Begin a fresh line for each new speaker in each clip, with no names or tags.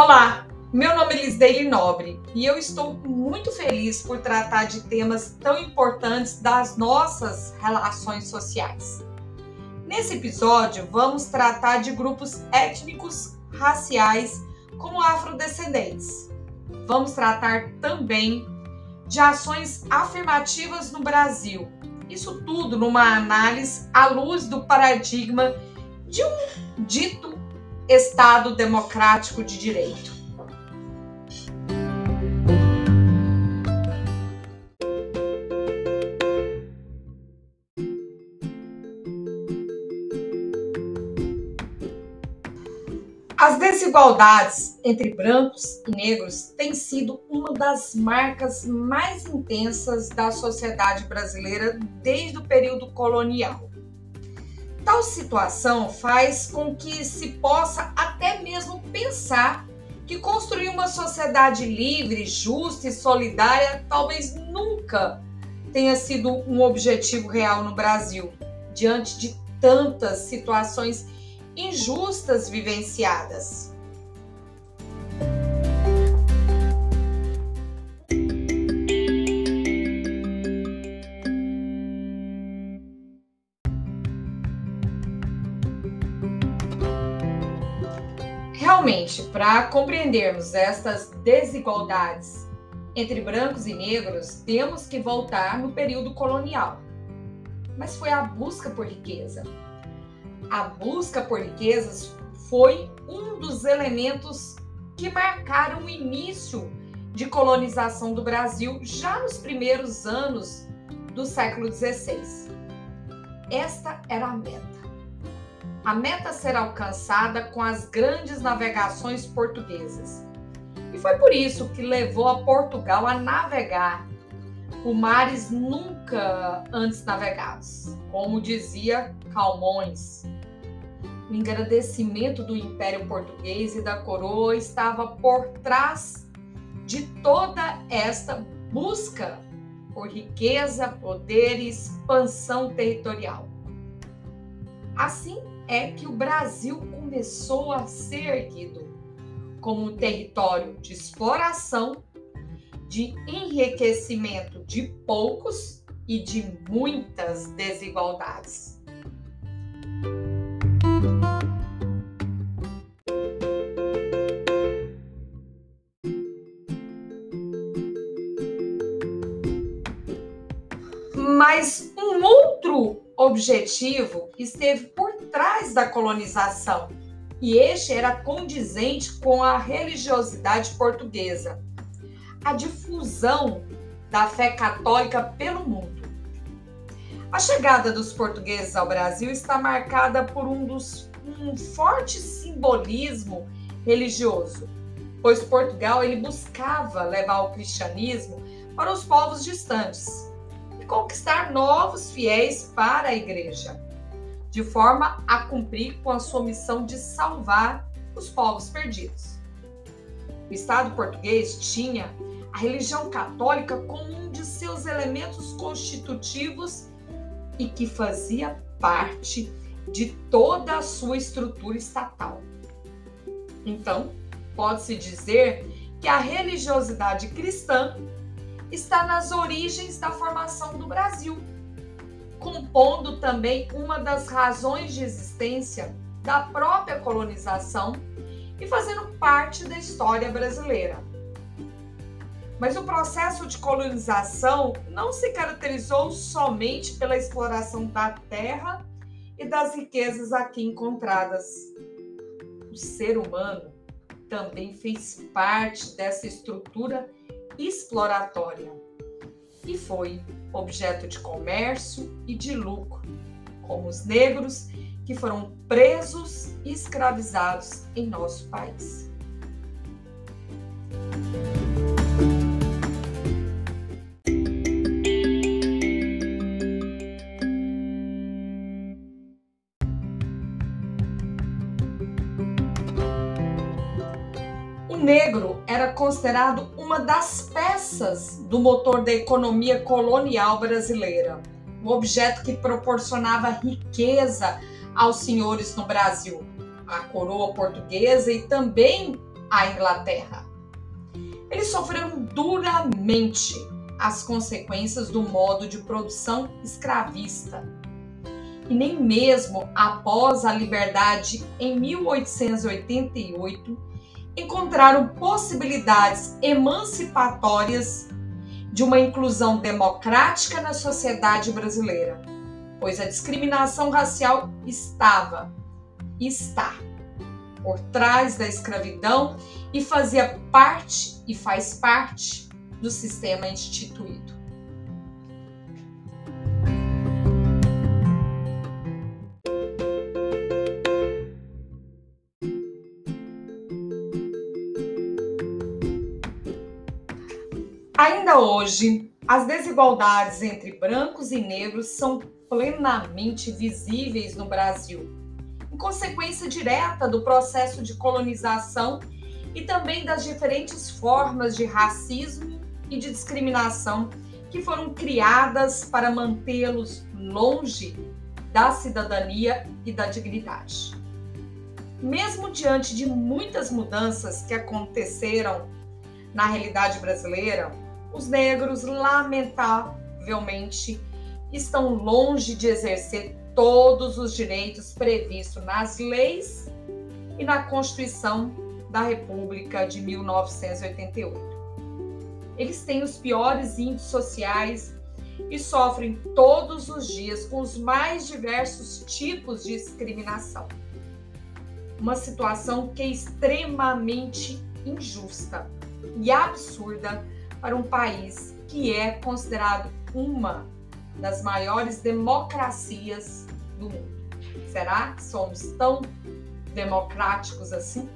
Olá, meu nome é Lisdeile Nobre e eu estou muito feliz por tratar de temas tão importantes das nossas relações sociais. Nesse episódio, vamos tratar de grupos étnicos, raciais, como afrodescendentes. Vamos tratar também de ações afirmativas no Brasil. Isso tudo numa análise à luz do paradigma de um dito Estado democrático de direito. As desigualdades entre brancos e negros têm sido uma das marcas mais intensas da sociedade brasileira desde o período colonial. Tal situação faz com que se possa até mesmo pensar que construir uma sociedade livre, justa e solidária talvez nunca tenha sido um objetivo real no Brasil, diante de tantas situações injustas vivenciadas. Realmente, para compreendermos estas desigualdades entre brancos e negros, temos que voltar no período colonial. Mas foi a busca por riqueza. A busca por riquezas foi um dos elementos que marcaram o início de colonização do Brasil já nos primeiros anos do século XVI. Esta era a meta a meta será alcançada com as grandes navegações portuguesas. E foi por isso que levou a Portugal a navegar por mares nunca antes navegados, como dizia Calmões. O engrandecimento do Império Português e da coroa estava por trás de toda esta busca por riqueza, poder e expansão territorial. Assim, é que o Brasil começou a ser erguido como um território de exploração, de enriquecimento de poucos e de muitas desigualdades. Mas um outro objetivo esteve por trás da colonização, e este era condizente com a religiosidade portuguesa, a difusão da fé católica pelo mundo. A chegada dos portugueses ao Brasil está marcada por um, dos, um forte simbolismo religioso, pois Portugal ele buscava levar o cristianismo para os povos distantes e conquistar novos fiéis para a igreja de forma a cumprir com a sua missão de salvar os povos perdidos. O Estado português tinha a religião católica como um de seus elementos constitutivos e que fazia parte de toda a sua estrutura estatal. Então, pode-se dizer que a religiosidade cristã está nas origens da formação do Brasil compondo também uma das razões de existência da própria colonização e fazendo parte da história brasileira. Mas o processo de colonização não se caracterizou somente pela exploração da terra e das riquezas aqui encontradas. O ser humano também fez parte dessa estrutura exploratória e foi objeto de comércio e de lucro, como os negros que foram presos e escravizados em nosso país. Negro era considerado uma das peças do motor da economia colonial brasileira, um objeto que proporcionava riqueza aos senhores no Brasil, a coroa portuguesa e também à Inglaterra. Eles sofreram duramente as consequências do modo de produção escravista. E nem mesmo após a liberdade em 1888 encontraram possibilidades emancipatórias de uma inclusão democrática na sociedade brasileira, pois a discriminação racial estava está por trás da escravidão e fazia parte e faz parte do sistema instituído. Ainda hoje, as desigualdades entre brancos e negros são plenamente visíveis no Brasil, em consequência direta do processo de colonização e também das diferentes formas de racismo e de discriminação que foram criadas para mantê-los longe da cidadania e da dignidade. Mesmo diante de muitas mudanças que aconteceram na realidade brasileira, os negros, lamentavelmente, estão longe de exercer todos os direitos previstos nas leis e na Constituição da República de 1988. Eles têm os piores índices sociais e sofrem todos os dias com os mais diversos tipos de discriminação. Uma situação que é extremamente injusta e absurda para um país que é considerado uma das maiores democracias do mundo. Será que somos tão democráticos assim?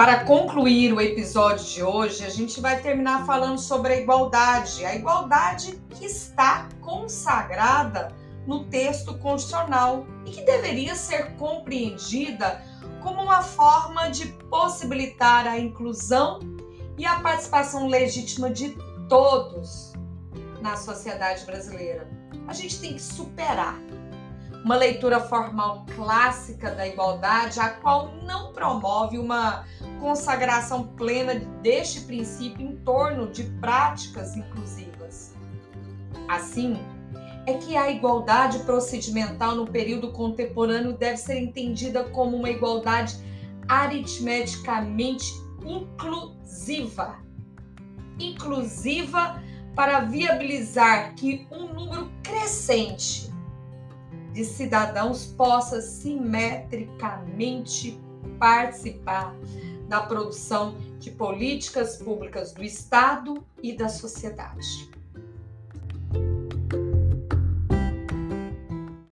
Para concluir o episódio de hoje, a gente vai terminar falando sobre a igualdade, a igualdade que está consagrada no texto constitucional e que deveria ser compreendida como uma forma de possibilitar a inclusão e a participação legítima de todos na sociedade brasileira. A gente tem que superar uma leitura formal clássica da igualdade, a qual não promove uma consagração plena deste princípio em torno de práticas inclusivas. Assim, é que a igualdade procedimental no período contemporâneo deve ser entendida como uma igualdade aritmeticamente inclusiva. Inclusiva para viabilizar que um número crescente de cidadãos possa simetricamente participar da produção de políticas públicas do Estado e da sociedade.